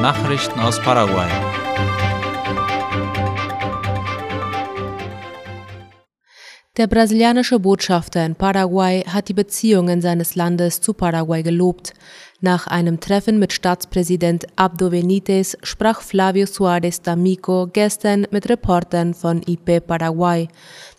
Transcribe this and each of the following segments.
Nachrichten aus Paraguay. Der brasilianische Botschafter in Paraguay hat die Beziehungen seines Landes zu Paraguay gelobt. Nach einem Treffen mit Staatspräsident Abdo Benitez sprach Flavio Suárez D'Amico gestern mit Reportern von IP Paraguay.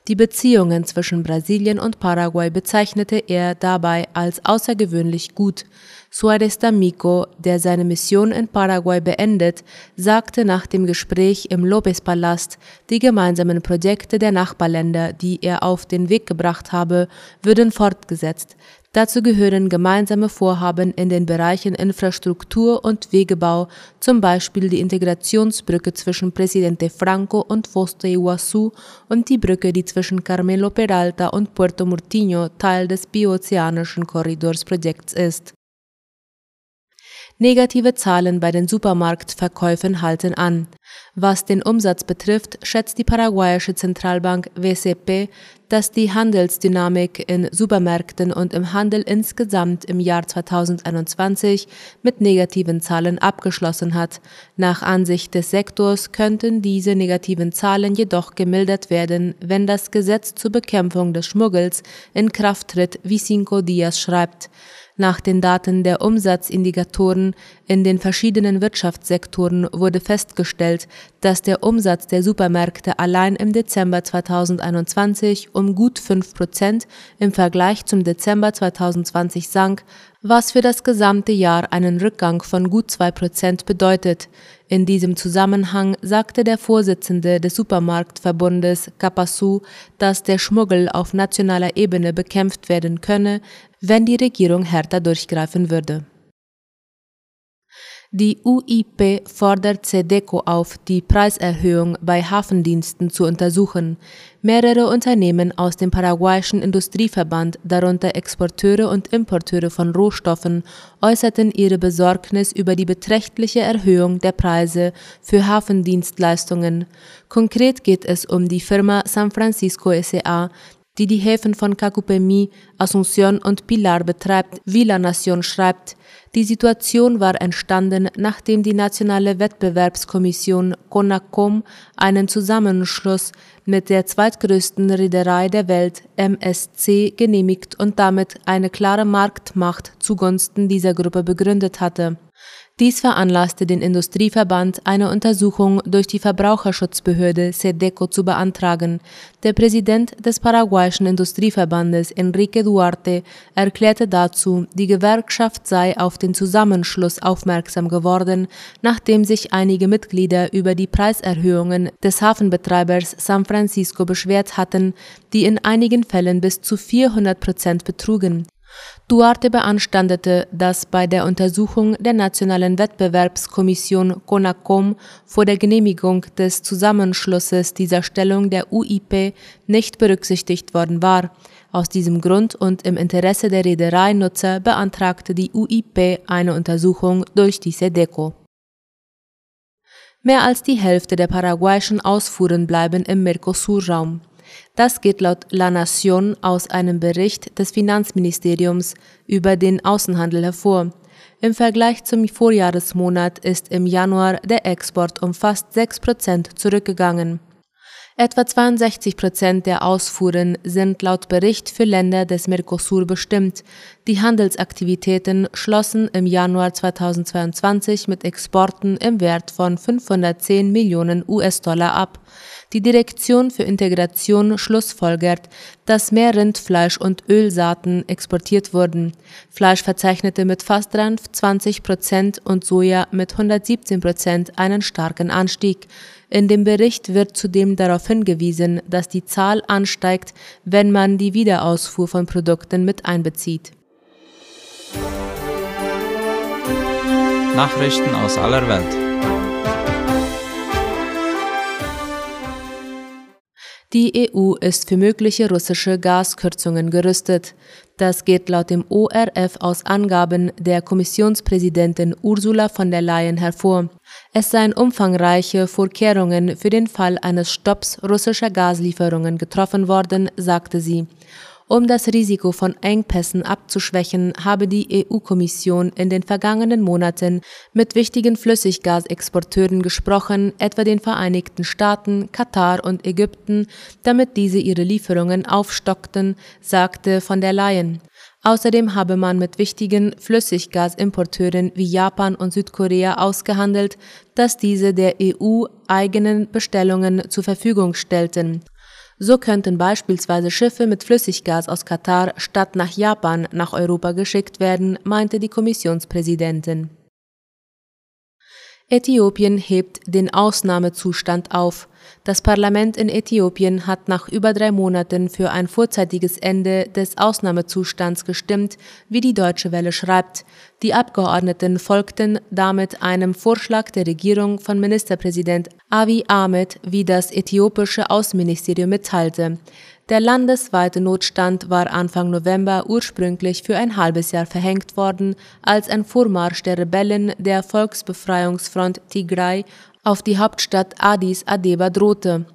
Die Beziehungen zwischen Brasilien und Paraguay bezeichnete er dabei als außergewöhnlich gut. Suárez D'Amico, der seine Mission in Paraguay beendet, sagte nach dem Gespräch im Lopez-Palast, die gemeinsamen Projekte der Nachbarländer, die er auf den Weg gebracht habe, würden fortgesetzt. Dazu gehören gemeinsame Vorhaben in den Bereichen Infrastruktur und Wegebau, zum Beispiel die Integrationsbrücke zwischen Presidente Franco und Foz de Iguazú und die Brücke, die zwischen Carmelo Peralta und Puerto Murtinho Teil des biozeanischen Korridorsprojekts ist. Negative Zahlen bei den Supermarktverkäufen halten an. Was den Umsatz betrifft, schätzt die paraguayische Zentralbank WCP, dass die Handelsdynamik in Supermärkten und im Handel insgesamt im Jahr 2021 mit negativen Zahlen abgeschlossen hat. Nach Ansicht des Sektors könnten diese negativen Zahlen jedoch gemildert werden, wenn das Gesetz zur Bekämpfung des Schmuggels in Kraft tritt, wie Cinco Dias schreibt. Nach den Daten der Umsatzindikatoren in den verschiedenen Wirtschaftssektoren wurde festgestellt, dass der Umsatz der Supermärkte allein im Dezember 2021 um gut 5 Prozent im Vergleich zum Dezember 2020 sank, was für das gesamte Jahr einen Rückgang von gut 2 Prozent bedeutet. In diesem Zusammenhang sagte der Vorsitzende des Supermarktverbundes Capasu, dass der Schmuggel auf nationaler Ebene bekämpft werden könne, wenn die Regierung härter durchgreifen würde. Die UIP fordert SEDECO auf, die Preiserhöhung bei Hafendiensten zu untersuchen. Mehrere Unternehmen aus dem paraguayischen Industrieverband, darunter Exporteure und Importeure von Rohstoffen, äußerten ihre Besorgnis über die beträchtliche Erhöhung der Preise für Hafendienstleistungen. Konkret geht es um die Firma San Francisco SA, die die Häfen von Cacupemi, Asunción und Pilar betreibt, wie La Nation schreibt. Die Situation war entstanden, nachdem die Nationale Wettbewerbskommission CONACOM einen Zusammenschluss mit der zweitgrößten Reederei der Welt MSC genehmigt und damit eine klare Marktmacht zugunsten dieser Gruppe begründet hatte. Dies veranlasste den Industrieverband, eine Untersuchung durch die Verbraucherschutzbehörde SEDECO zu beantragen. Der Präsident des paraguayischen Industrieverbandes, Enrique Duarte, erklärte dazu, die Gewerkschaft sei auf den Zusammenschluss aufmerksam geworden, nachdem sich einige Mitglieder über die Preiserhöhungen des Hafenbetreibers San Francisco beschwert hatten, die in einigen Fällen bis zu 400 Prozent betrugen. Duarte beanstandete, dass bei der Untersuchung der Nationalen Wettbewerbskommission CONACOM vor der Genehmigung des Zusammenschlusses dieser Stellung der UIP nicht berücksichtigt worden war. Aus diesem Grund und im Interesse der Reedereinutzer beantragte die UIP eine Untersuchung durch die SEDECO. Mehr als die Hälfte der paraguayischen Ausfuhren bleiben im Mercosur-Raum. Das geht laut La Nation aus einem Bericht des Finanzministeriums über den Außenhandel hervor. Im Vergleich zum Vorjahresmonat ist im Januar der Export um fast 6 Prozent zurückgegangen. Etwa 62 Prozent der Ausfuhren sind laut Bericht für Länder des Mercosur bestimmt. Die Handelsaktivitäten schlossen im Januar 2022 mit Exporten im Wert von 510 Millionen US-Dollar ab. Die Direktion für Integration schlussfolgert, dass mehr Rindfleisch und Ölsaaten exportiert wurden. Fleisch verzeichnete mit fast 23 Prozent und Soja mit 117 Prozent einen starken Anstieg. In dem Bericht wird zudem darauf hingewiesen, dass die Zahl ansteigt, wenn man die Wiederausfuhr von Produkten mit einbezieht. Nachrichten aus aller Welt. Die EU ist für mögliche russische Gaskürzungen gerüstet. Das geht laut dem ORF aus Angaben der Kommissionspräsidentin Ursula von der Leyen hervor. Es seien umfangreiche Vorkehrungen für den Fall eines Stopps russischer Gaslieferungen getroffen worden, sagte sie. Um das Risiko von Engpässen abzuschwächen, habe die EU-Kommission in den vergangenen Monaten mit wichtigen Flüssiggasexporteuren gesprochen, etwa den Vereinigten Staaten, Katar und Ägypten, damit diese ihre Lieferungen aufstockten, sagte von der Leyen. Außerdem habe man mit wichtigen Flüssiggasimporteuren wie Japan und Südkorea ausgehandelt, dass diese der EU eigenen Bestellungen zur Verfügung stellten. So könnten beispielsweise Schiffe mit Flüssiggas aus Katar statt nach Japan nach Europa geschickt werden, meinte die Kommissionspräsidentin. Äthiopien hebt den Ausnahmezustand auf. Das Parlament in Äthiopien hat nach über drei Monaten für ein vorzeitiges Ende des Ausnahmezustands gestimmt, wie die Deutsche Welle schreibt. Die Abgeordneten folgten damit einem Vorschlag der Regierung von Ministerpräsident Abiy Ahmed, wie das äthiopische Außenministerium mitteilte. Der landesweite Notstand war Anfang November ursprünglich für ein halbes Jahr verhängt worden, als ein Vormarsch der Rebellen der Volksbefreiungsfront Tigray auf die Hauptstadt Addis Abeba drohte.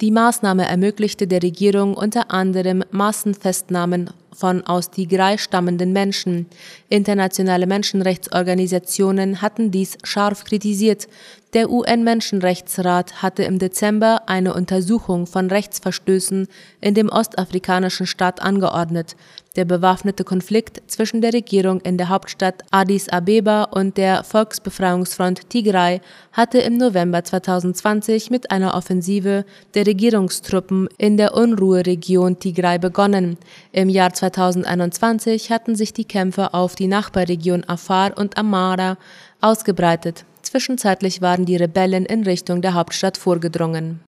Die Maßnahme ermöglichte der Regierung unter anderem Massenfestnahmen von aus Tigray stammenden Menschen. Internationale Menschenrechtsorganisationen hatten dies scharf kritisiert. Der UN-Menschenrechtsrat hatte im Dezember eine Untersuchung von Rechtsverstößen in dem ostafrikanischen Staat angeordnet. Der bewaffnete Konflikt zwischen der Regierung in der Hauptstadt Addis Abeba und der Volksbefreiungsfront Tigray hatte im November 2020 mit einer Offensive der Regierungstruppen in der Unruheregion Tigray begonnen. Im Jahr 2021 hatten sich die Kämpfe auf die Nachbarregion Afar und Amara ausgebreitet. Zwischenzeitlich waren die Rebellen in Richtung der Hauptstadt vorgedrungen.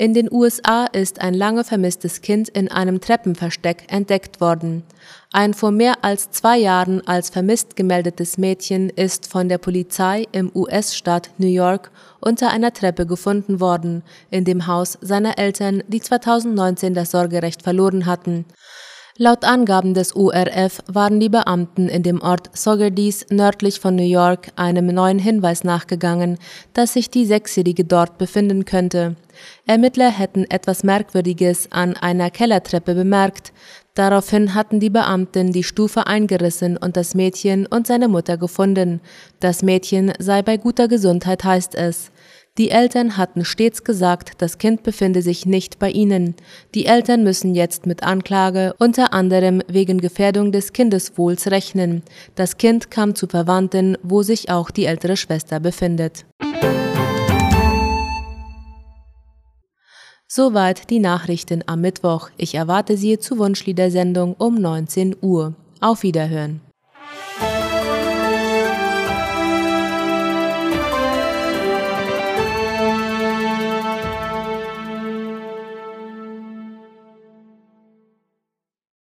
In den USA ist ein lange vermisstes Kind in einem Treppenversteck entdeckt worden. Ein vor mehr als zwei Jahren als vermisst gemeldetes Mädchen ist von der Polizei im US-Staat New York unter einer Treppe gefunden worden, in dem Haus seiner Eltern, die 2019 das Sorgerecht verloren hatten. Laut Angaben des ORF waren die Beamten in dem Ort Sogerdies nördlich von New York einem neuen Hinweis nachgegangen, dass sich die Sechsjährige dort befinden könnte. Ermittler hätten etwas Merkwürdiges an einer Kellertreppe bemerkt. Daraufhin hatten die Beamten die Stufe eingerissen und das Mädchen und seine Mutter gefunden. Das Mädchen sei bei guter Gesundheit, heißt es. Die Eltern hatten stets gesagt, das Kind befinde sich nicht bei ihnen. Die Eltern müssen jetzt mit Anklage unter anderem wegen Gefährdung des Kindeswohls rechnen. Das Kind kam zu Verwandten, wo sich auch die ältere Schwester befindet. Soweit die Nachrichten am Mittwoch. Ich erwarte Sie zur Wunschliedersendung um 19 Uhr. Auf Wiederhören.